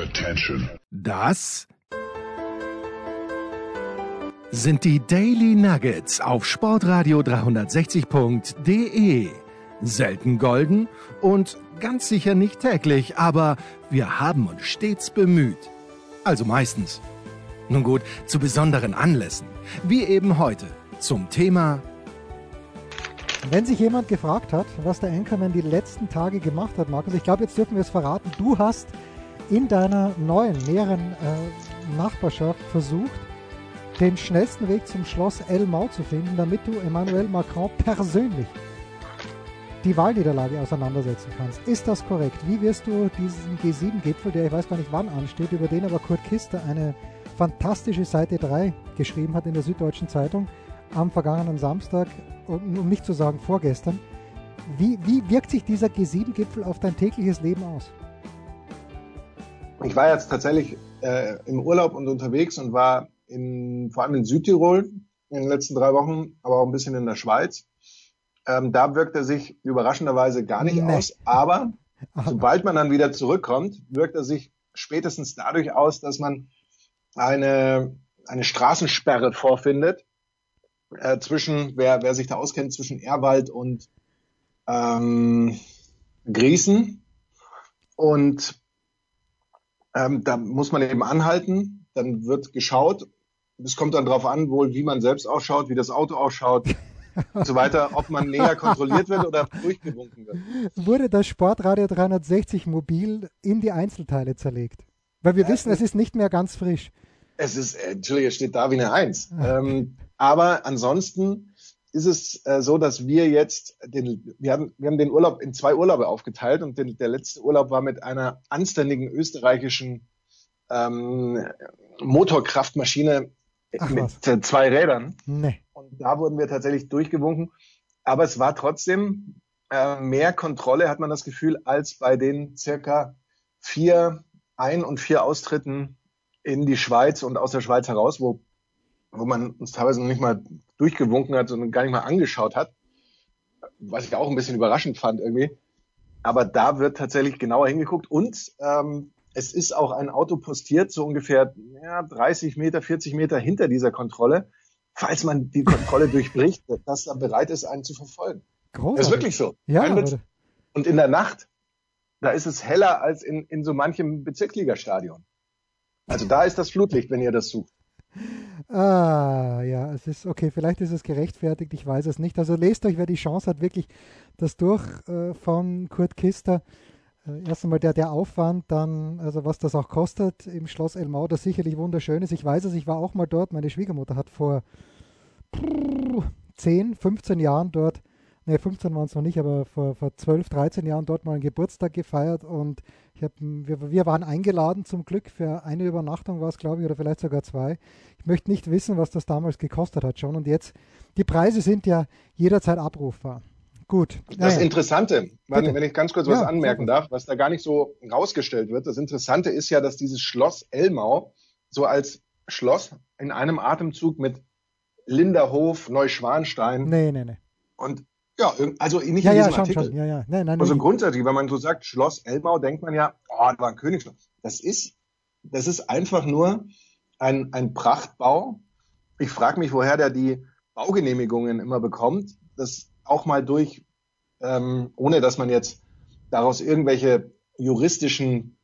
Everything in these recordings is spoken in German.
Attention. Das sind die Daily Nuggets auf Sportradio 360.de. Selten golden und ganz sicher nicht täglich, aber wir haben uns stets bemüht. Also meistens. Nun gut, zu besonderen Anlässen, wie eben heute zum Thema Wenn sich jemand gefragt hat, was der Anchorman die letzten Tage gemacht hat, Markus, ich glaube, jetzt dürfen wir es verraten. Du hast in deiner neuen, näheren äh, Nachbarschaft versucht, den schnellsten Weg zum Schloss Elmau zu finden, damit du Emmanuel Macron persönlich die Wahlniederlage auseinandersetzen kannst. Ist das korrekt? Wie wirst du diesen G7-Gipfel, der ich weiß gar nicht wann ansteht, über den aber Kurt Kister eine fantastische Seite 3 geschrieben hat in der Süddeutschen Zeitung am vergangenen Samstag, um nicht zu sagen vorgestern, wie, wie wirkt sich dieser G7-Gipfel auf dein tägliches Leben aus? Ich war jetzt tatsächlich äh, im Urlaub und unterwegs und war in, vor allem in Südtirol in den letzten drei Wochen, aber auch ein bisschen in der Schweiz. Ähm, da wirkt er sich überraschenderweise gar nicht nee. aus, aber sobald man dann wieder zurückkommt, wirkt er sich spätestens dadurch aus, dass man eine, eine Straßensperre vorfindet äh, zwischen, wer, wer sich da auskennt, zwischen Erwald und ähm, Griesen. Und ähm, da muss man eben anhalten, dann wird geschaut. Es kommt dann darauf an, wohl wie man selbst ausschaut, wie das Auto ausschaut und so weiter, ob man näher kontrolliert wird oder durchgewunken wird. Wurde das Sportradio 360 mobil in die Einzelteile zerlegt? Weil wir ja, wissen, es ist nicht mehr ganz frisch. Es ist, äh, Entschuldigung, es steht da wie eine Eins. ähm, aber ansonsten ist es äh, so, dass wir jetzt den, wir haben, wir haben den Urlaub in zwei Urlaube aufgeteilt und den, der letzte Urlaub war mit einer anständigen österreichischen ähm, Motorkraftmaschine Ach, mit was? zwei Rädern. Nee. Und da wurden wir tatsächlich durchgewunken. Aber es war trotzdem äh, mehr Kontrolle, hat man das Gefühl, als bei den circa vier Ein- und vier Austritten in die Schweiz und aus der Schweiz heraus, wo, wo man uns teilweise noch nicht mal durchgewunken hat und gar nicht mal angeschaut hat. Was ich auch ein bisschen überraschend fand irgendwie. Aber da wird tatsächlich genauer hingeguckt und ähm, es ist auch ein Auto postiert, so ungefähr ja, 30 Meter, 40 Meter hinter dieser Kontrolle, falls man die Kontrolle durchbricht, dass er bereit ist, einen zu verfolgen. Großartig. Das ist wirklich so. Ja, und in der Nacht, da ist es heller als in, in so manchem Bezirksligastadion. Also da ist das Flutlicht, wenn ihr das sucht. Ah, ja, es ist okay, vielleicht ist es gerechtfertigt, ich weiß es nicht. Also lest euch, wer die Chance hat, wirklich das durch äh, von Kurt Kister äh, erst einmal der, der Aufwand, dann, also was das auch kostet im Schloss Elmau, das sicherlich wunderschön ist. Ich weiß es, ich war auch mal dort. Meine Schwiegermutter hat vor 10, 15 Jahren dort, ne, 15 waren es noch nicht, aber vor, vor 12, 13 Jahren dort mal einen Geburtstag gefeiert und ich hab, wir, wir waren eingeladen zum Glück für eine Übernachtung war es, glaube ich, oder vielleicht sogar zwei. Ich möchte nicht wissen, was das damals gekostet hat schon und jetzt, die Preise sind ja jederzeit abrufbar. Gut. Das ja, Interessante, wenn, wenn, ich ganz kurz was ja, anmerken darf, was da gar nicht so rausgestellt wird, das Interessante ist ja, dass dieses Schloss Elmau so als Schloss in einem Atemzug mit Linderhof, Neuschwanstein nee, nee, nee. und ja, also nicht ja, in diesem ja, Artikel. Schon. Ja, ja. Nein, nein, also grundsätzlich, wenn man so sagt Schloss Elmau, denkt man ja, oh, da war ein Königsschloss. Das ist, das ist einfach nur ein, ein Prachtbau. Ich frage mich, woher der die Baugenehmigungen immer bekommt. Das auch mal durch, ähm, ohne dass man jetzt daraus irgendwelche juristischen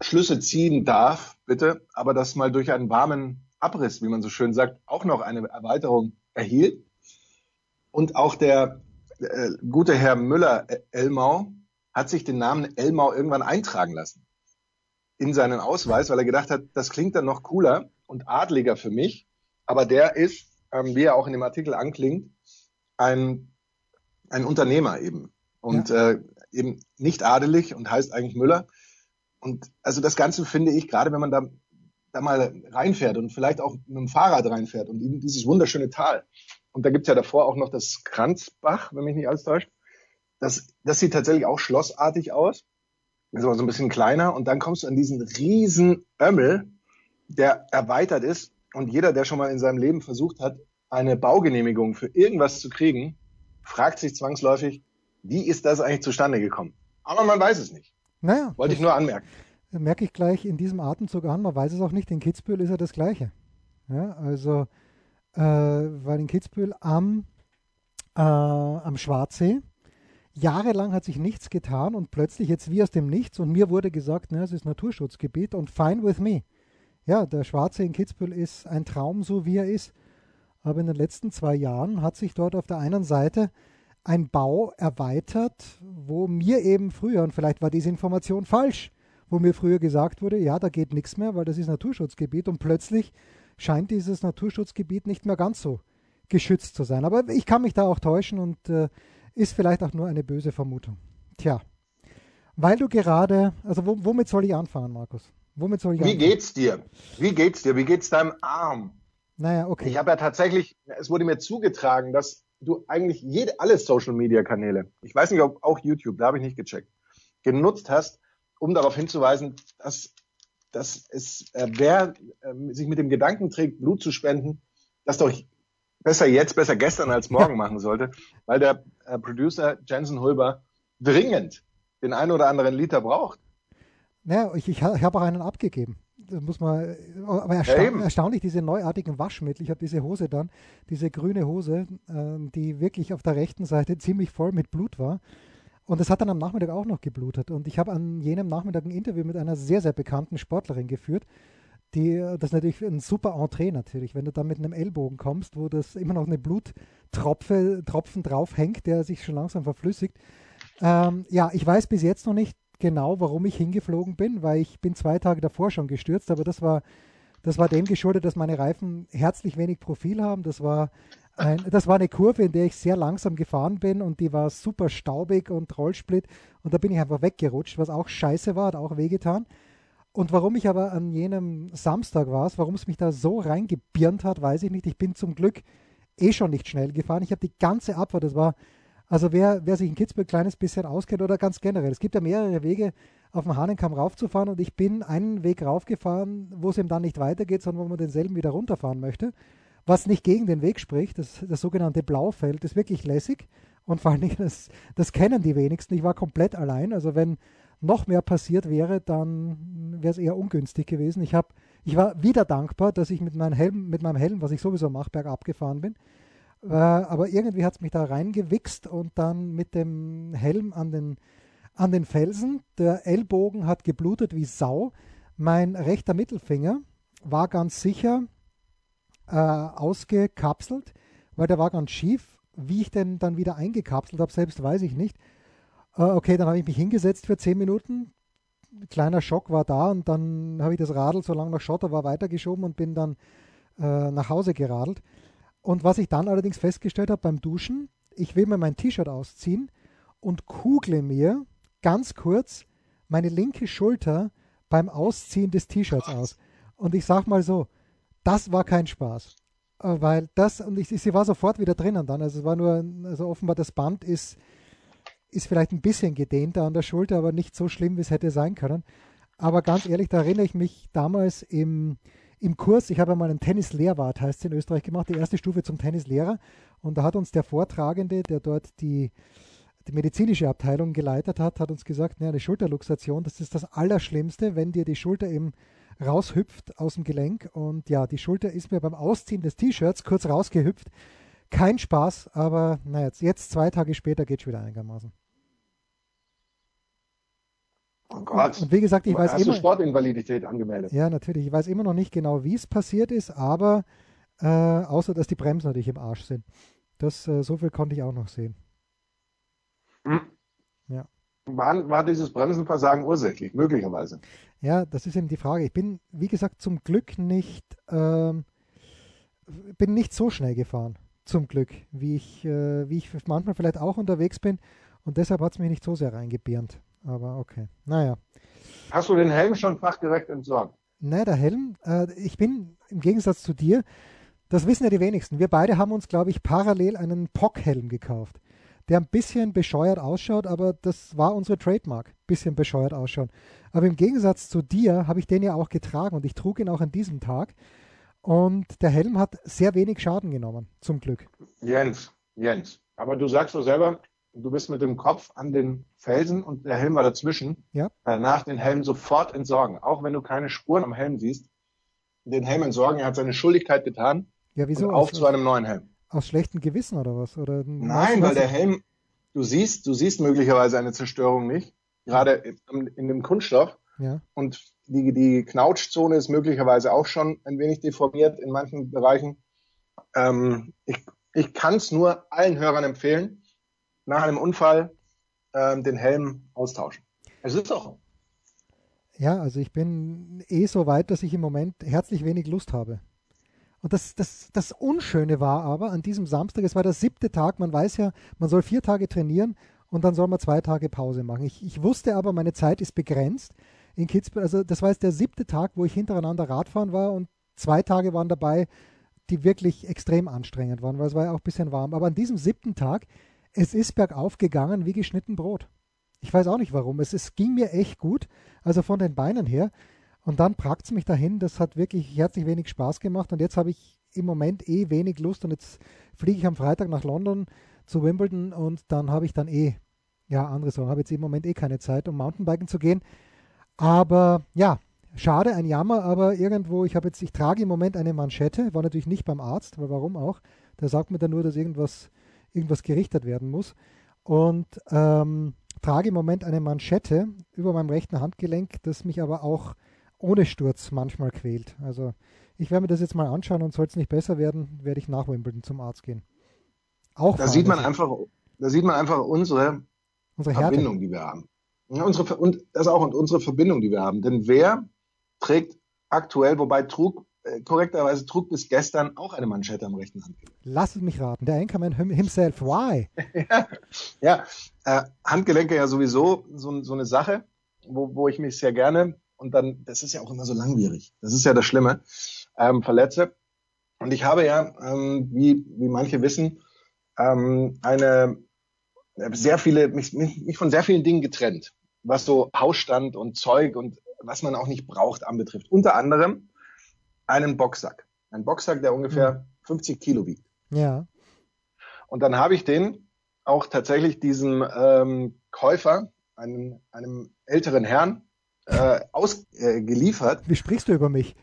Schlüsse ziehen darf, bitte, aber dass mal durch einen warmen Abriss, wie man so schön sagt, auch noch eine Erweiterung erhielt. Und auch der äh, gute Herr Müller-Elmau hat sich den Namen Elmau irgendwann eintragen lassen in seinen Ausweis, weil er gedacht hat, das klingt dann noch cooler und adliger für mich. Aber der ist, ähm, wie er auch in dem Artikel anklingt, ein ein Unternehmer eben und ja. äh, eben nicht adelig und heißt eigentlich Müller. Und also das Ganze finde ich, gerade wenn man da, da mal reinfährt und vielleicht auch mit dem Fahrrad reinfährt und in dieses wunderschöne Tal. Und da gibt's ja davor auch noch das Kranzbach, wenn mich nicht alles täuscht. Das, das sieht tatsächlich auch schlossartig aus. ist aber so ein bisschen kleiner. Und dann kommst du an diesen riesen Ömmel, der erweitert ist. Und jeder, der schon mal in seinem Leben versucht hat, eine Baugenehmigung für irgendwas zu kriegen, fragt sich zwangsläufig, wie ist das eigentlich zustande gekommen? Aber man weiß es nicht. Naja. Wollte ich nur anmerken. merke ich gleich in diesem Atemzug an, man weiß es auch nicht, in Kitzbühel ist ja das Gleiche. Ja, also, äh, weil in Kitzbühel am, äh, am Schwarzsee, jahrelang hat sich nichts getan und plötzlich jetzt wie aus dem Nichts und mir wurde gesagt, ne, es ist Naturschutzgebiet und fine with me. Ja, der Schwarze in Kitzbühel ist ein Traum, so wie er ist. Aber in den letzten zwei Jahren hat sich dort auf der einen Seite ein Bau erweitert, wo mir eben früher, und vielleicht war diese Information falsch, wo mir früher gesagt wurde, ja, da geht nichts mehr, weil das ist Naturschutzgebiet und plötzlich scheint dieses Naturschutzgebiet nicht mehr ganz so geschützt zu sein. Aber ich kann mich da auch täuschen und äh, ist vielleicht auch nur eine böse Vermutung. Tja, weil du gerade, also womit soll ich anfangen, Markus? Womit soll ich Wie anfangen? geht's dir? Wie geht's dir? Wie geht's deinem Arm? Naja, okay. Ich habe ja tatsächlich, es wurde mir zugetragen, dass du eigentlich jede, alle Social Media Kanäle, ich weiß nicht, ob auch YouTube, da habe ich nicht gecheckt, genutzt hast, um darauf hinzuweisen, dass, dass es, äh, wer äh, sich mit dem Gedanken trägt, Blut zu spenden, das doch besser jetzt, besser gestern als morgen machen sollte, weil der äh, Producer Jensen Hulber dringend den einen oder anderen Liter braucht. Naja, ich, ich, habe auch einen abgegeben. Das muss man, aber ersta ja, erstaunlich, diese neuartigen Waschmittel. Ich habe diese Hose dann, diese grüne Hose, äh, die wirklich auf der rechten Seite ziemlich voll mit Blut war. Und es hat dann am Nachmittag auch noch geblutet. Und ich habe an jenem Nachmittag ein Interview mit einer sehr, sehr bekannten Sportlerin geführt. Die, das ist natürlich ein super Entree natürlich, wenn du da mit einem Ellbogen kommst, wo das immer noch eine Bluttropfe, Tropfen drauf hängt, der sich schon langsam verflüssigt. Ähm, ja, ich weiß bis jetzt noch nicht genau, warum ich hingeflogen bin, weil ich bin zwei Tage davor schon gestürzt, aber das war, das war dem geschuldet, dass meine Reifen herzlich wenig Profil haben. Das war ein, das war eine Kurve, in der ich sehr langsam gefahren bin und die war super staubig und Rollsplit und da bin ich einfach weggerutscht, was auch scheiße war, hat auch wehgetan. Und warum ich aber an jenem Samstag war, warum es mich da so reingebirnt hat, weiß ich nicht. Ich bin zum Glück eh schon nicht schnell gefahren. Ich habe die ganze Abfahrt, das war, also wer, wer sich in Kitzbühel ein kleines bisschen auskennt oder ganz generell, es gibt ja mehrere Wege, auf dem Hahnenkamm raufzufahren und ich bin einen Weg raufgefahren, wo es ihm dann nicht weitergeht, sondern wo man denselben wieder runterfahren möchte was nicht gegen den Weg spricht. Das, das sogenannte Blaufeld ist wirklich lässig und vor allen Dingen, das, das kennen die wenigsten. Ich war komplett allein. Also wenn noch mehr passiert wäre, dann wäre es eher ungünstig gewesen. Ich, hab, ich war wieder dankbar, dass ich mit, meinem Helm, mit meinem Helm, was ich sowieso mache, bergab gefahren bin. Äh, aber irgendwie hat es mich da reingewichst und dann mit dem Helm an den, an den Felsen. Der Ellbogen hat geblutet wie Sau. Mein rechter Mittelfinger war ganz sicher äh, ausgekapselt, weil der war ganz schief. Wie ich den dann wieder eingekapselt habe, selbst weiß ich nicht. Äh, okay, dann habe ich mich hingesetzt für zehn Minuten. Kleiner Schock war da und dann habe ich das Radl, solange noch Schotter war, weitergeschoben und bin dann äh, nach Hause geradelt. Und was ich dann allerdings festgestellt habe beim Duschen, ich will mir mein T-Shirt ausziehen und kugle mir ganz kurz meine linke Schulter beim Ausziehen des T-Shirts aus. Und ich sag mal so, das war kein Spaß. Äh, weil das, und ich, sie war sofort wieder drinnen dann. Also es war nur, also offenbar das Band ist, ist vielleicht ein bisschen gedehnter an der Schulter, aber nicht so schlimm, wie es hätte sein können. Aber ganz ehrlich, da erinnere ich mich damals im, im Kurs, ich habe einmal einen Tennislehrwart, heißt es in Österreich gemacht, die erste Stufe zum Tennislehrer. Und da hat uns der Vortragende, der dort die, die medizinische Abteilung geleitet hat, hat uns gesagt, ne, eine Schulterluxation, das ist das Allerschlimmste, wenn dir die Schulter im raushüpft aus dem Gelenk. Und ja, die Schulter ist mir beim Ausziehen des T-Shirts kurz rausgehüpft. Kein Spaß, aber naja, jetzt, jetzt zwei Tage später geht es wieder einigermaßen. Oh Gott. Und wie gesagt, ich weiß Hast immer. Du Sportinvalidität angemeldet? Ja, natürlich. Ich weiß immer noch nicht genau, wie es passiert ist, aber äh, außer dass die Bremsen natürlich im Arsch sind. Das, äh, so viel konnte ich auch noch sehen. Hm. Ja. War, war dieses Bremsenversagen ursächlich, möglicherweise? Ja, das ist eben die Frage. Ich bin, wie gesagt, zum Glück nicht, ähm, bin nicht so schnell gefahren. Zum Glück, wie ich, äh, wie ich manchmal vielleicht auch unterwegs bin. Und deshalb hat es mich nicht so sehr reingebirnt. Aber okay. Naja. Hast du den Helm schon fachgerecht entsorgt? Nein, der Helm, äh, ich bin im Gegensatz zu dir, das wissen ja die wenigsten. Wir beide haben uns, glaube ich, parallel einen POC-Helm gekauft der ein bisschen bescheuert ausschaut, aber das war unsere Trademark, bisschen bescheuert ausschauen. Aber im Gegensatz zu dir habe ich den ja auch getragen und ich trug ihn auch an diesem Tag. Und der Helm hat sehr wenig Schaden genommen, zum Glück. Jens, Jens, aber du sagst doch selber, du bist mit dem Kopf an den Felsen und der Helm war dazwischen. Ja. Danach den Helm sofort entsorgen, auch wenn du keine Spuren am Helm siehst. Den Helm entsorgen, er hat seine Schuldigkeit getan. Ja, wieso? Und auf aus, zu einem neuen Helm. Aus schlechtem Gewissen oder was? Oder Nein, weil der Helm, du siehst, du siehst möglicherweise eine Zerstörung nicht, gerade in, dem Kunststoff. Ja. Und die, die Knautschzone ist möglicherweise auch schon ein wenig deformiert in manchen Bereichen. Ähm, ich ich kann es nur allen Hörern empfehlen, nach einem Unfall ähm, den Helm austauschen. Es ist auch. Ja, also ich bin eh so weit, dass ich im Moment herzlich wenig Lust habe. Und das, das, das Unschöne war aber an diesem Samstag, es war der siebte Tag, man weiß ja, man soll vier Tage trainieren und dann soll man zwei Tage Pause machen. Ich, ich wusste aber, meine Zeit ist begrenzt in Kitzbühel. Also das war jetzt der siebte Tag, wo ich hintereinander Radfahren war und zwei Tage waren dabei, die wirklich extrem anstrengend waren, weil es war ja auch ein bisschen warm. Aber an diesem siebten Tag, es ist bergauf gegangen wie geschnitten Brot. Ich weiß auch nicht warum. Es, es ging mir echt gut, also von den Beinen her. Und dann pragt es mich dahin. Das hat wirklich herzlich wenig Spaß gemacht. Und jetzt habe ich im Moment eh wenig Lust. Und jetzt fliege ich am Freitag nach London zu Wimbledon und dann habe ich dann eh, ja, andere Sorgen. Habe jetzt im Moment eh keine Zeit, um Mountainbiken zu gehen. Aber ja, schade, ein Jammer, aber irgendwo, ich habe jetzt, ich trage im Moment eine Manschette, war natürlich nicht beim Arzt, aber warum auch? Der sagt mir dann nur, dass irgendwas, irgendwas gerichtet werden muss. Und ähm, trage im Moment eine Manschette über meinem rechten Handgelenk, das mich aber auch ohne Sturz manchmal quält. Also ich werde mir das jetzt mal anschauen und soll es nicht besser werden, werde ich nach Wimbledon zum Arzt gehen. Auch da sieht man einfach, da sieht man einfach unsere, unsere Verbindung, die wir haben. Ja, unsere, und das auch und unsere Verbindung, die wir haben. Denn wer trägt aktuell, wobei trug, äh, korrekterweise trug bis gestern auch eine Manschette am rechten Handgelenk. Lass es mich raten, der Anchorman himself, why? ja, ja äh, Handgelenke ja sowieso so, so eine Sache, wo, wo ich mich sehr gerne und dann, das ist ja auch immer so langwierig. Das ist ja das Schlimme. Ähm, verletze. Und ich habe ja, ähm, wie, wie manche wissen, ähm, eine sehr viele, mich, mich von sehr vielen Dingen getrennt, was so Hausstand und Zeug und was man auch nicht braucht anbetrifft. Unter anderem einen Boxsack. Ein Boxsack, der ungefähr 50 hm. Kilo wiegt. Ja. Und dann habe ich den auch tatsächlich diesem ähm, Käufer, einem, einem älteren Herrn, äh, ausgeliefert. Äh, Wie sprichst du über mich?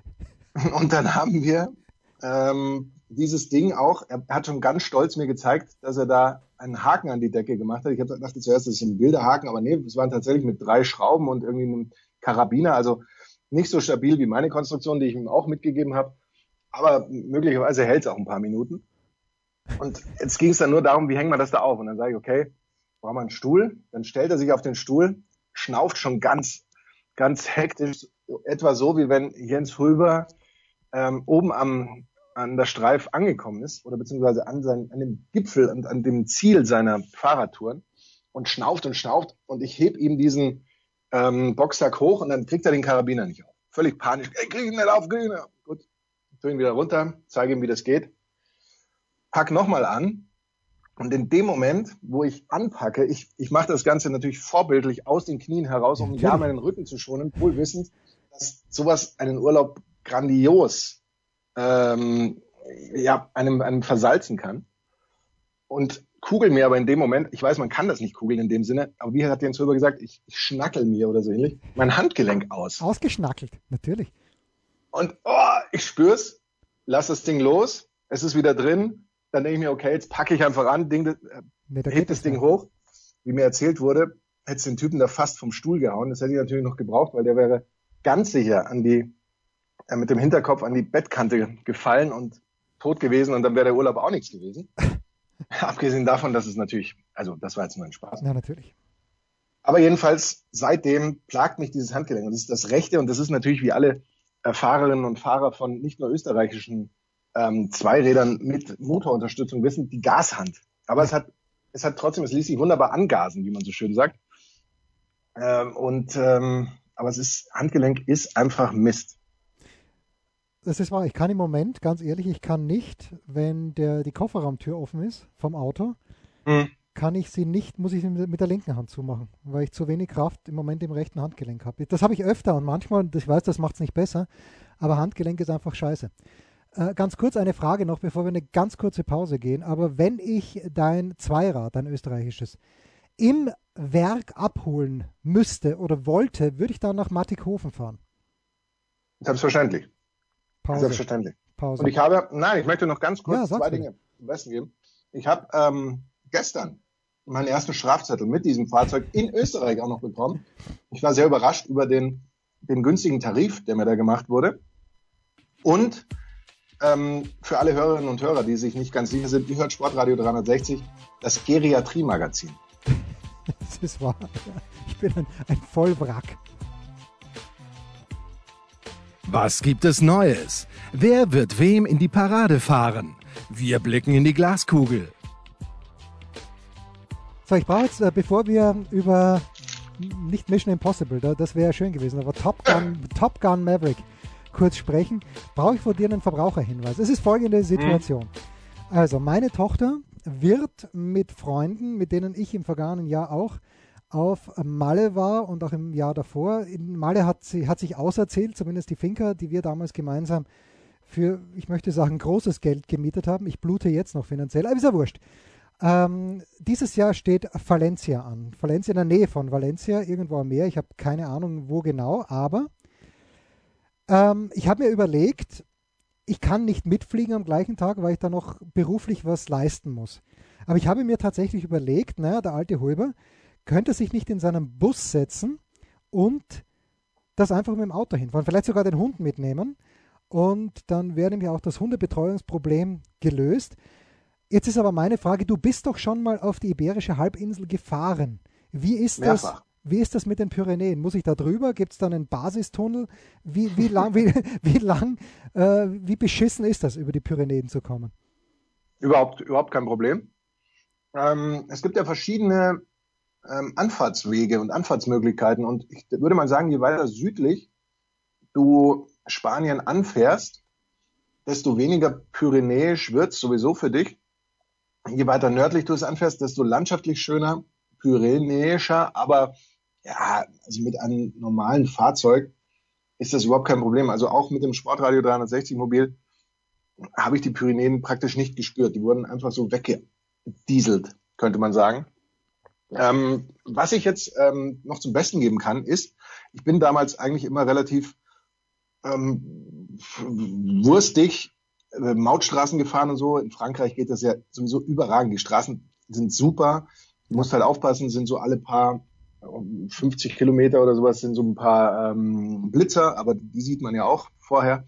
Und dann haben wir ähm, dieses Ding auch, er hat schon ganz stolz mir gezeigt, dass er da einen Haken an die Decke gemacht hat. Ich habe dachte zuerst, das ist ein Bilderhaken, aber nee, es waren tatsächlich mit drei Schrauben und irgendwie einem Karabiner, also nicht so stabil wie meine Konstruktion, die ich ihm auch mitgegeben habe. Aber möglicherweise hält es auch ein paar Minuten. Und jetzt ging es dann nur darum, wie hängen wir das da auf? Und dann sage ich, okay, brauchen wir einen Stuhl. Dann stellt er sich auf den Stuhl, schnauft schon ganz, ganz hektisch, etwa so, wie wenn Jens Rüber ähm, oben am, an der Streif angekommen ist oder beziehungsweise an, sein, an dem Gipfel und an dem Ziel seiner Fahrradtouren und schnauft und schnauft und ich heb ihm diesen ähm, Boxsack hoch und dann kriegt er den Karabiner nicht auf. Völlig panisch. Ey, krieg ihn nicht auf, krieg ihn nicht auf. Gut. Tu ihn wieder runter, zeige ihm, wie das geht. Pack nochmal an. Und in dem Moment, wo ich anpacke, ich, ich mache das Ganze natürlich vorbildlich aus den Knien heraus, um ja meinen Rücken zu schonen, wohl wissend, dass sowas einen Urlaub grandios ähm, ja, einem, einem versalzen kann. Und kugel mir aber in dem Moment, ich weiß, man kann das nicht kugeln in dem Sinne, aber wie hat Jens Röber gesagt, ich, ich schnackel mir oder so ähnlich, mein Handgelenk aus. Ausgeschnackelt, natürlich. Und oh, ich spür's, lass das Ding los, es ist wieder drin, dann denke ich mir, okay, jetzt packe ich einfach an, Ding, äh, nee, hebt das Ding mehr. hoch. Wie mir erzählt wurde, hätte es den Typen da fast vom Stuhl gehauen. Das hätte ich natürlich noch gebraucht, weil der wäre ganz sicher an die, äh, mit dem Hinterkopf an die Bettkante gefallen und tot gewesen und dann wäre der Urlaub auch nichts gewesen. Abgesehen davon, dass es natürlich, also das war jetzt nur ein Spaß. Ja, natürlich. Aber jedenfalls, seitdem plagt mich dieses Handgelenk. Und das ist das Rechte und das ist natürlich wie alle Fahrerinnen und Fahrer von nicht nur österreichischen ähm, Zweirädern mit Motorunterstützung wissen, die Gashand. Aber es hat, es hat trotzdem, es ließ sich wunderbar angasen, wie man so schön sagt. Ähm, und ähm, aber es ist, Handgelenk ist einfach Mist das ist wahr. Ich kann im Moment, ganz ehrlich, ich kann nicht, wenn der, die Kofferraumtür offen ist vom Auto, mhm. kann ich sie nicht, muss ich sie mit der linken Hand zumachen, weil ich zu wenig Kraft im Moment im rechten Handgelenk habe. Das habe ich öfter und manchmal, ich weiß, das macht es nicht besser, aber Handgelenk ist einfach scheiße. Äh, ganz kurz eine Frage noch, bevor wir eine ganz kurze Pause gehen. Aber wenn ich dein Zweirad, dein österreichisches, im Werk abholen müsste oder wollte, würde ich dann nach Mattighofen fahren? Selbstverständlich. Pause. Selbstverständlich. Pause. Und ich habe, nein, ich möchte noch ganz kurz ja, zwei Dinge zum Besten geben. Ich habe ähm, gestern meinen ersten Strafzettel mit diesem Fahrzeug in Österreich auch noch bekommen. Ich war sehr überrascht über den, den günstigen Tarif, der mir da gemacht wurde. Und ähm, für alle Hörerinnen und Hörer, die sich nicht ganz sicher sind, ihr hört Sportradio 360, das Geriatrie-Magazin. Das ist wahr. Ich bin ein, ein Vollwrack. Was gibt es Neues? Wer wird wem in die Parade fahren? Wir blicken in die Glaskugel. So, ich brauche jetzt, äh, bevor wir über nicht Mission Impossible, das wäre schön gewesen, aber Top Gun, Top Gun Maverick kurz sprechen, brauche ich von dir einen Verbraucherhinweis. Es ist folgende Situation. Mhm. Also, meine Tochter wird mit Freunden, mit denen ich im vergangenen Jahr auch auf Malle war und auch im Jahr davor. In Malle hat, sie, hat sich auserzählt, zumindest die Finca, die wir damals gemeinsam für, ich möchte sagen, großes Geld gemietet haben. Ich blute jetzt noch finanziell, aber ist ja wurscht. Ähm, dieses Jahr steht Valencia an. Valencia in der Nähe von Valencia, irgendwo am Meer. Ich habe keine Ahnung, wo genau, aber ähm, ich habe mir überlegt, ich kann nicht mitfliegen am gleichen Tag, weil ich da noch beruflich was leisten muss. Aber ich habe mir tatsächlich überlegt, naja, der alte Hulber könnte sich nicht in seinen Bus setzen und das einfach mit dem Auto hinfahren, vielleicht sogar den Hund mitnehmen und dann wäre nämlich auch das Hundebetreuungsproblem gelöst. Jetzt ist aber meine Frage, du bist doch schon mal auf die Iberische Halbinsel gefahren. Wie ist Mehrfach. das? Wie ist das mit den Pyrenäen? Muss ich da drüber? Gibt es dann einen Basistunnel? Wie, wie lang, wie, wie lang, äh, wie beschissen ist das, über die Pyrenäen zu kommen? Überhaupt, überhaupt kein Problem. Ähm, es gibt ja verschiedene ähm, Anfahrtswege und Anfahrtsmöglichkeiten und ich würde mal sagen, je weiter südlich du Spanien anfährst, desto weniger pyrenäisch wird es sowieso für dich. Je weiter nördlich du es anfährst, desto landschaftlich schöner, pyrenäischer, aber ja, also mit einem normalen Fahrzeug ist das überhaupt kein Problem. Also auch mit dem Sportradio 360 Mobil habe ich die Pyrenäen praktisch nicht gespürt. Die wurden einfach so weggedieselt, könnte man sagen. Ähm, was ich jetzt ähm, noch zum Besten geben kann, ist, ich bin damals eigentlich immer relativ ähm, wurstig äh, Mautstraßen gefahren und so. In Frankreich geht das ja sowieso überragend. Die Straßen sind super. Du musst halt aufpassen, sind so alle paar 50 Kilometer oder sowas sind so ein paar ähm, Blitzer, aber die sieht man ja auch vorher.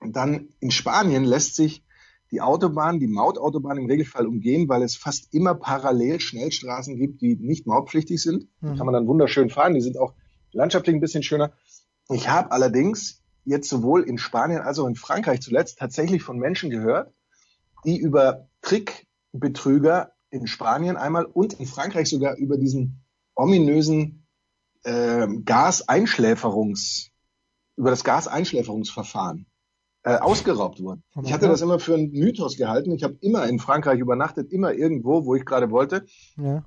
Und dann in Spanien lässt sich die Autobahn, die Mautautobahn im Regelfall umgehen, weil es fast immer parallel Schnellstraßen gibt, die nicht mautpflichtig sind. Mhm. Kann man dann wunderschön fahren. Die sind auch landschaftlich ein bisschen schöner. Ich habe allerdings jetzt sowohl in Spanien als auch in Frankreich zuletzt tatsächlich von Menschen gehört, die über Trickbetrüger in Spanien einmal und in Frankreich sogar über diesen ominösen äh, Gaseinschläferungs, über das Gaseinschläferungsverfahren äh, ausgeraubt wurden. Ich hatte das immer für einen Mythos gehalten. Ich habe immer in Frankreich übernachtet, immer irgendwo, wo ich gerade wollte. Ja.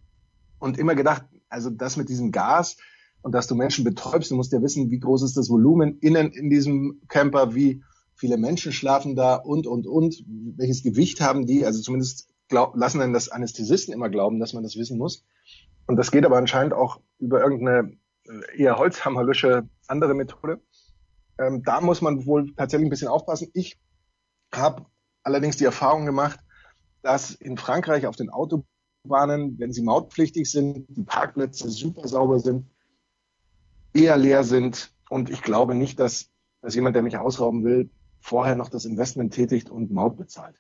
Und immer gedacht, also das mit diesem Gas und dass du Menschen betäubst, du musst ja wissen, wie groß ist das Volumen innen in diesem Camper, wie viele Menschen schlafen da und, und, und, welches Gewicht haben die, also zumindest glaub, lassen dann das Anästhesisten immer glauben, dass man das wissen muss. Und das geht aber anscheinend auch über irgendeine äh, eher holzhammerische andere Methode. Ähm, da muss man wohl tatsächlich ein bisschen aufpassen. Ich habe allerdings die Erfahrung gemacht, dass in Frankreich auf den Autobahnen, wenn sie mautpflichtig sind, die Parkplätze super sauber sind, eher leer sind. Und ich glaube nicht, dass, dass jemand, der mich ausrauben will, vorher noch das Investment tätigt und Maut bezahlt.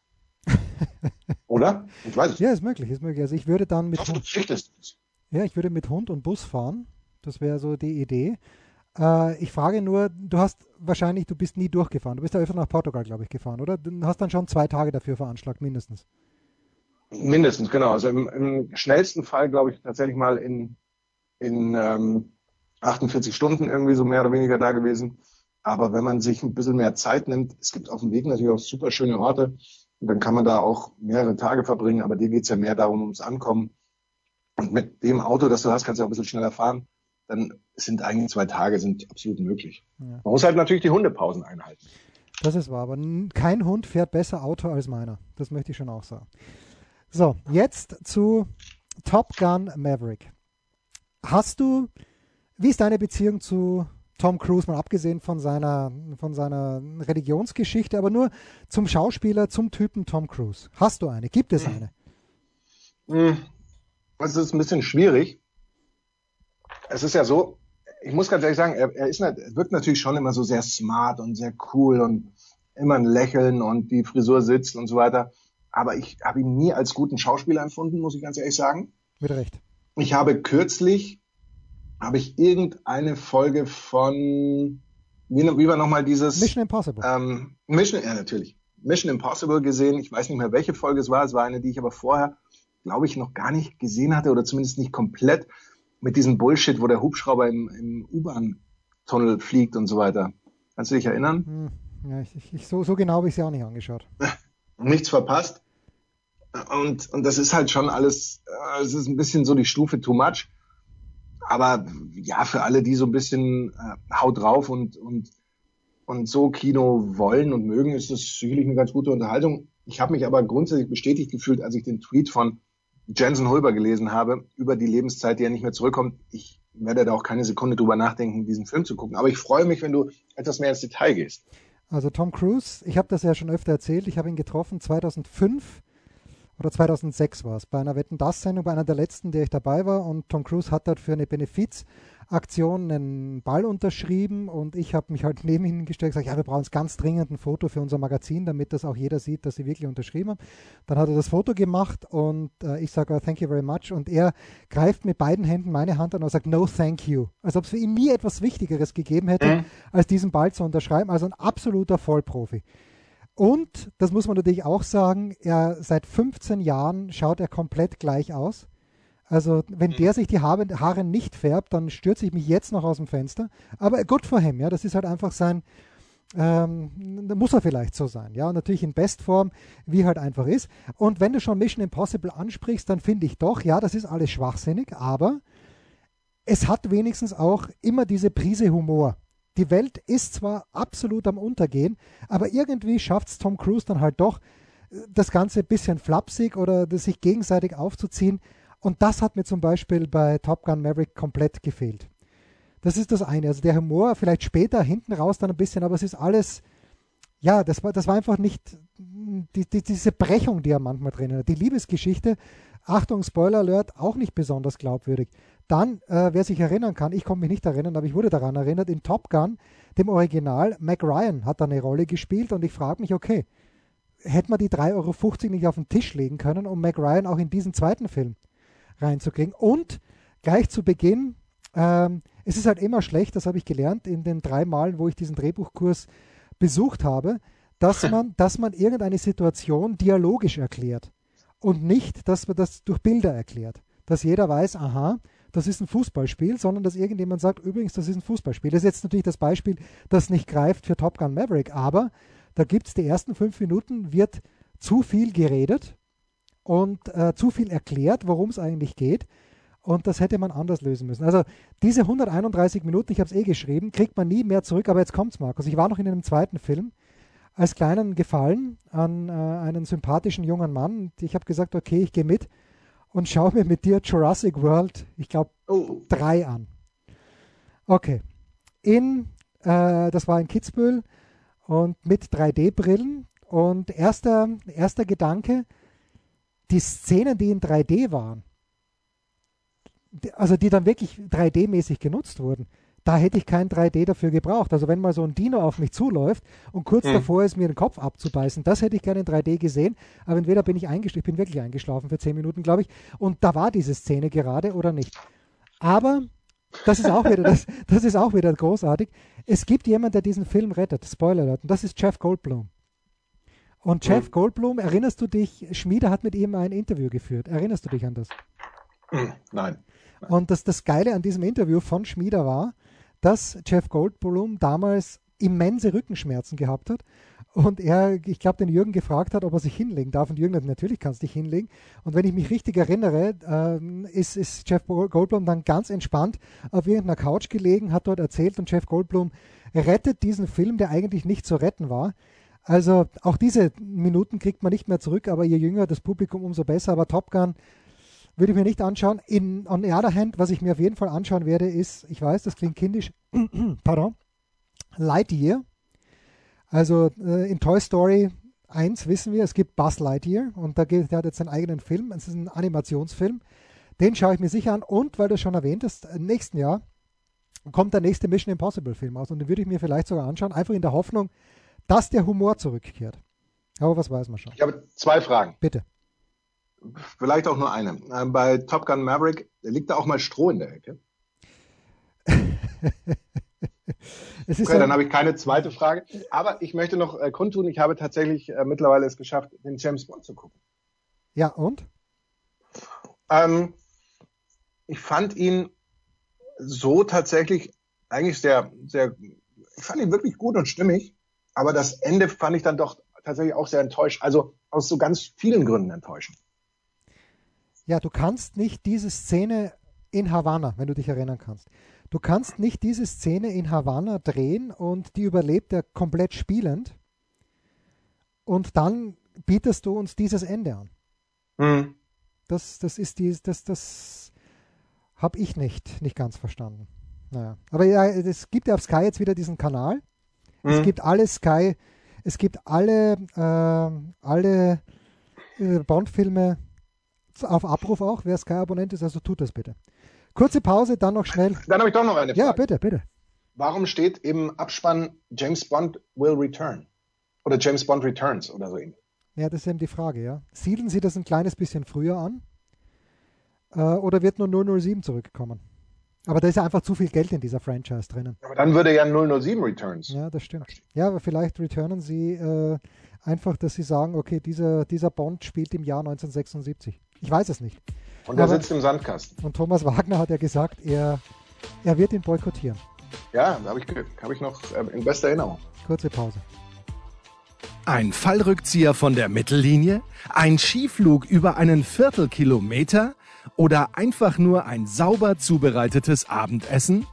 Oder? Ich weiß es. Ja, ist möglich, ist möglich. Also ich würde dann mit. Ich hoffe, du es. Ja, ich würde mit Hund und Bus fahren. Das wäre so die Idee. Äh, ich frage nur, du hast wahrscheinlich, du bist nie durchgefahren. Du bist ja öfter nach Portugal, glaube ich, gefahren, oder? Du hast dann schon zwei Tage dafür veranschlagt, mindestens. Mindestens, genau. Also im, im schnellsten Fall, glaube ich, tatsächlich mal in, in ähm, 48 Stunden irgendwie so mehr oder weniger da gewesen. Aber wenn man sich ein bisschen mehr Zeit nimmt, es gibt auf dem Weg natürlich auch super schöne Orte, und dann kann man da auch mehrere Tage verbringen, aber dir geht's ja mehr darum, ums Ankommen. Und mit dem Auto, das du hast, kannst du auch ein bisschen schneller fahren. Dann sind eigentlich zwei Tage sind absolut möglich. Ja. Man muss halt natürlich die Hundepausen einhalten. Das ist wahr, aber kein Hund fährt besser Auto als meiner. Das möchte ich schon auch sagen. So, jetzt zu Top Gun Maverick. Hast du, wie ist deine Beziehung zu Tom Cruise, mal abgesehen von seiner, von seiner Religionsgeschichte, aber nur zum Schauspieler, zum Typen Tom Cruise? Hast du eine? Gibt es hm. eine? Hm. Es ist ein bisschen schwierig. Es ist ja so, ich muss ganz ehrlich sagen, er, er, ist, er wirkt natürlich schon immer so sehr smart und sehr cool und immer ein Lächeln und die Frisur sitzt und so weiter. Aber ich habe ihn nie als guten Schauspieler empfunden, muss ich ganz ehrlich sagen. Mit Recht. Ich habe kürzlich, habe ich irgendeine Folge von, wie, wie war nochmal dieses? Mission Impossible. Ähm, Mission, ja natürlich. Mission Impossible gesehen. Ich weiß nicht mehr, welche Folge es war. Es war eine, die ich aber vorher, glaube ich, noch gar nicht gesehen hatte oder zumindest nicht komplett mit diesem Bullshit, wo der Hubschrauber im, im U-Bahn-Tunnel fliegt und so weiter. Kannst du dich erinnern? Hm, ja, ich, ich, so, so genau habe ich sie auch nicht angeschaut. Nichts verpasst. Und, und das ist halt schon alles, äh, es ist ein bisschen so die Stufe too much. Aber ja, für alle, die so ein bisschen äh, haut drauf und, und, und so Kino wollen und mögen, ist das sicherlich eine ganz gute Unterhaltung. Ich habe mich aber grundsätzlich bestätigt gefühlt, als ich den Tweet von Jensen Hulber gelesen habe, über die Lebenszeit, die er nicht mehr zurückkommt. Ich werde da auch keine Sekunde drüber nachdenken, diesen Film zu gucken. Aber ich freue mich, wenn du etwas mehr ins Detail gehst. Also Tom Cruise, ich habe das ja schon öfter erzählt, ich habe ihn getroffen 2005 oder 2006 war es, bei einer Wetten das Sendung, bei einer der letzten, der ich dabei war und Tom Cruise hat dort für eine Benefiz Aktion einen Ball unterschrieben und ich habe mich halt neben ihn gestellt und gesagt, ja, wir brauchen ganz dringend ein Foto für unser Magazin, damit das auch jeder sieht, dass sie wirklich unterschrieben haben. Dann hat er das Foto gemacht und äh, ich sage, oh, thank you very much und er greift mit beiden Händen meine Hand an und sagt, no, thank you. Als ob es für ihn nie etwas Wichtigeres gegeben hätte, mhm. als diesen Ball zu unterschreiben. Also ein absoluter Vollprofi. Und, das muss man natürlich auch sagen, er seit 15 Jahren schaut er komplett gleich aus. Also wenn der mhm. sich die Haare, nicht färbt, dann stürze ich mich jetzt noch aus dem Fenster. Aber good for him, ja, das ist halt einfach sein, ähm, muss er vielleicht so sein, ja, und natürlich in Bestform, wie halt einfach ist. Und wenn du schon Mission Impossible ansprichst, dann finde ich doch, ja, das ist alles schwachsinnig, aber es hat wenigstens auch immer diese Prise Humor. Die Welt ist zwar absolut am Untergehen, aber irgendwie schafft es Tom Cruise dann halt doch, das Ganze ein bisschen flapsig oder sich gegenseitig aufzuziehen. Und das hat mir zum Beispiel bei Top Gun Maverick komplett gefehlt. Das ist das eine. Also der Humor vielleicht später hinten raus dann ein bisschen, aber es ist alles, ja, das war, das war einfach nicht die, die, diese Brechung, die er manchmal drin hat. Die Liebesgeschichte, Achtung, Spoiler Alert, auch nicht besonders glaubwürdig. Dann, äh, wer sich erinnern kann, ich konnte mich nicht erinnern, aber ich wurde daran erinnert, in Top Gun, dem Original, Mac Ryan hat da eine Rolle gespielt und ich frage mich, okay, hätte man die 3,50 Euro nicht auf den Tisch legen können, um Mac Ryan auch in diesen zweiten Film reinzukriegen. Und gleich zu Beginn, ähm, es ist halt immer schlecht, das habe ich gelernt in den drei Malen, wo ich diesen Drehbuchkurs besucht habe, dass man, dass man irgendeine Situation dialogisch erklärt und nicht, dass man das durch Bilder erklärt. Dass jeder weiß, aha, das ist ein Fußballspiel, sondern dass irgendjemand sagt, übrigens, das ist ein Fußballspiel. Das ist jetzt natürlich das Beispiel, das nicht greift für Top Gun Maverick, aber da gibt es die ersten fünf Minuten, wird zu viel geredet und äh, zu viel erklärt, worum es eigentlich geht. Und das hätte man anders lösen müssen. Also diese 131 Minuten, ich habe es eh geschrieben, kriegt man nie mehr zurück. Aber jetzt kommt's, Markus. Ich war noch in einem zweiten Film als kleinen Gefallen an äh, einen sympathischen jungen Mann. Ich habe gesagt, okay, ich gehe mit und schaue mir mit dir Jurassic World, ich glaube, oh. drei an. Okay. In, äh, das war in Kitzbühel und mit 3D-Brillen. Und erster, erster Gedanke, die Szenen, die in 3D waren, also die dann wirklich 3D-mäßig genutzt wurden, da hätte ich kein 3D dafür gebraucht. Also wenn mal so ein Dino auf mich zuläuft und kurz mhm. davor ist, mir den Kopf abzubeißen, das hätte ich gerne in 3D gesehen. Aber entweder bin ich eingeschlafen, ich bin wirklich eingeschlafen für 10 Minuten, glaube ich. Und da war diese Szene gerade oder nicht. Aber das ist auch wieder, das, das ist auch wieder großartig. Es gibt jemanden, der diesen Film rettet. Spoiler Alert. Und das ist Jeff Goldblum. Und Jeff mhm. Goldblum, erinnerst du dich, Schmieder hat mit ihm ein Interview geführt. Erinnerst du dich an das? Hm, nein. Nein. Und das, das Geile an diesem Interview von Schmieder war, dass Jeff Goldblum damals immense Rückenschmerzen gehabt hat und er, ich glaube, den Jürgen gefragt hat, ob er sich hinlegen darf. Und Jürgen hat natürlich kannst dich hinlegen. Und wenn ich mich richtig erinnere, äh, ist, ist Jeff Goldblum dann ganz entspannt auf irgendeiner Couch gelegen, hat dort erzählt und Jeff Goldblum rettet diesen Film, der eigentlich nicht zu retten war. Also auch diese Minuten kriegt man nicht mehr zurück, aber je jünger das Publikum, umso besser. Aber Top Gun würde ich mir nicht anschauen. In, on the other hand, was ich mir auf jeden Fall anschauen werde, ist, ich weiß, das klingt kindisch, pardon, Lightyear also äh, in Toy Story 1 wissen wir, es gibt Buzz Lightyear und da geht, der hat jetzt seinen eigenen Film. Es ist ein Animationsfilm. Den schaue ich mir sicher an. Und weil du schon erwähnt hast, im nächsten Jahr kommt der nächste Mission Impossible Film aus. Und den würde ich mir vielleicht sogar anschauen, einfach in der Hoffnung, dass der Humor zurückkehrt. Aber was weiß man schon. Ich habe zwei Fragen. Bitte. Vielleicht auch nur eine. Äh, bei Top Gun Maverick liegt da auch mal Stroh in der Ecke. okay, ja, dann habe ich keine zweite Frage. Aber ich möchte noch äh, kundtun, ich habe tatsächlich äh, mittlerweile es geschafft, den James Bond zu gucken. Ja, und? Ähm, ich fand ihn so tatsächlich eigentlich sehr, sehr, ich fand ihn wirklich gut und stimmig, aber das Ende fand ich dann doch tatsächlich auch sehr enttäuscht. Also aus so ganz vielen Gründen enttäuschend. Ja, du kannst nicht diese Szene in Havanna, wenn du dich erinnern kannst. Du kannst nicht diese Szene in Havanna drehen und die überlebt er komplett spielend und dann bietest du uns dieses Ende an. Mhm. Das, das ist die, das, das habe ich nicht, nicht ganz verstanden. Naja. Aber ja, es gibt ja auf Sky jetzt wieder diesen Kanal. Mhm. Es gibt alle Sky, es gibt alle, äh, alle äh, Bond-Filme auf Abruf auch, wer Sky-Abonnent ist, also tut das bitte. Kurze Pause, dann noch schnell. Dann habe ich doch noch eine Frage. Ja, bitte, bitte. Warum steht im Abspann James Bond will return? Oder James Bond returns oder so ähnlich? Ja, das ist eben die Frage, ja. Siedeln Sie das ein kleines bisschen früher an? Äh, oder wird nur 007 zurückkommen? Aber da ist ja einfach zu viel Geld in dieser Franchise drinnen. Aber dann würde ja 007 Returns. Ja, das stimmt. Ja, aber vielleicht returnen Sie äh, einfach, dass Sie sagen, okay, dieser, dieser Bond spielt im Jahr 1976. Ich weiß es nicht. Und er sitzt im Sandkasten. Und Thomas Wagner hat ja gesagt, er, er wird ihn boykottieren. Ja, habe ich, hab ich noch äh, in bester Erinnerung. Kurze Pause. Ein Fallrückzieher von der Mittellinie? Ein Skiflug über einen Viertelkilometer? Oder einfach nur ein sauber zubereitetes Abendessen?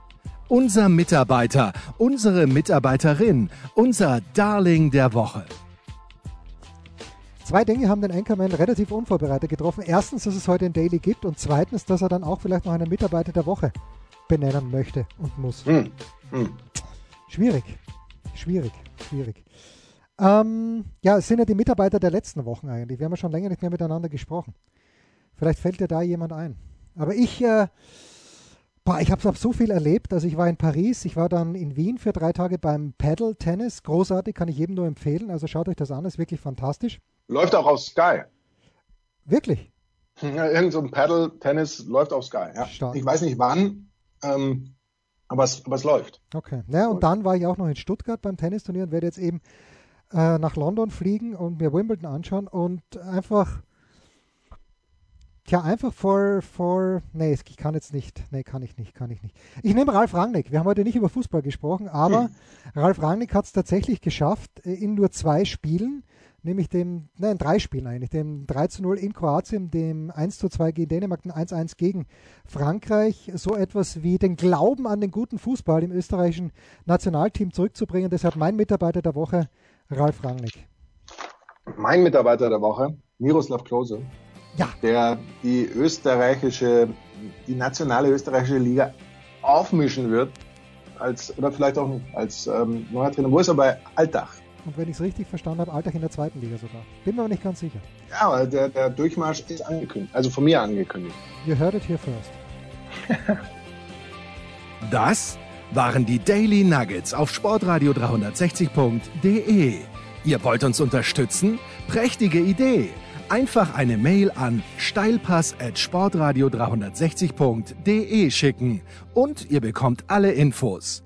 Unser Mitarbeiter, unsere Mitarbeiterin, unser Darling der Woche. Zwei Dinge haben den Anchorman relativ unvorbereitet getroffen. Erstens, dass es heute ein Daily gibt und zweitens, dass er dann auch vielleicht noch einen Mitarbeiter der Woche benennen möchte und muss. Hm. Hm. Schwierig, schwierig, schwierig. Ähm, ja, es sind ja die Mitarbeiter der letzten Wochen eigentlich. Wir haben ja schon länger nicht mehr miteinander gesprochen. Vielleicht fällt dir da jemand ein. Aber ich, äh, boah, ich habe so viel erlebt. Also ich war in Paris, ich war dann in Wien für drei Tage beim Paddle Tennis. Großartig, kann ich jedem nur empfehlen. Also schaut euch das an, ist wirklich fantastisch. Läuft auch auf Sky. Wirklich? Ja, irgend so ein Paddle-Tennis läuft auf Sky. Ja. Stark. Ich weiß nicht wann, ähm, aber, es, aber es läuft. Okay. Ja, und dann war ich auch noch in Stuttgart beim Tennisturnier und werde jetzt eben äh, nach London fliegen und mir Wimbledon anschauen und einfach, tja, einfach vor, vor, nee, ich kann jetzt nicht, nee, kann ich nicht, kann ich nicht. Ich nehme Ralf Rangnick. Wir haben heute nicht über Fußball gesprochen, aber hm. Ralf Rangnick hat es tatsächlich geschafft, äh, in nur zwei Spielen nämlich dem, nein, drei Spielen eigentlich, dem 3 zu 0 in Kroatien, dem 1 zu 2 gegen Dänemark, dem 1 1 gegen Frankreich, so etwas wie den Glauben an den guten Fußball im österreichischen Nationalteam zurückzubringen. Deshalb mein Mitarbeiter der Woche, Ralf Rangnick. Mein Mitarbeiter der Woche, Miroslav Klose. Ja. Der die österreichische, die nationale österreichische Liga aufmischen wird, als, oder vielleicht auch als ähm, neuer Trainer. Wo ist er bei Altach? Und wenn ich es richtig verstanden habe, Alltag in der zweiten Liga sogar. Bin mir aber nicht ganz sicher. Ja, aber der, der Durchmarsch ist angekündigt. Also von mir angekündigt. You heard it here first. das waren die Daily Nuggets auf sportradio 360.de. Ihr wollt uns unterstützen? Prächtige Idee! Einfach eine Mail an steilpass at sportradio 360.de schicken und ihr bekommt alle Infos.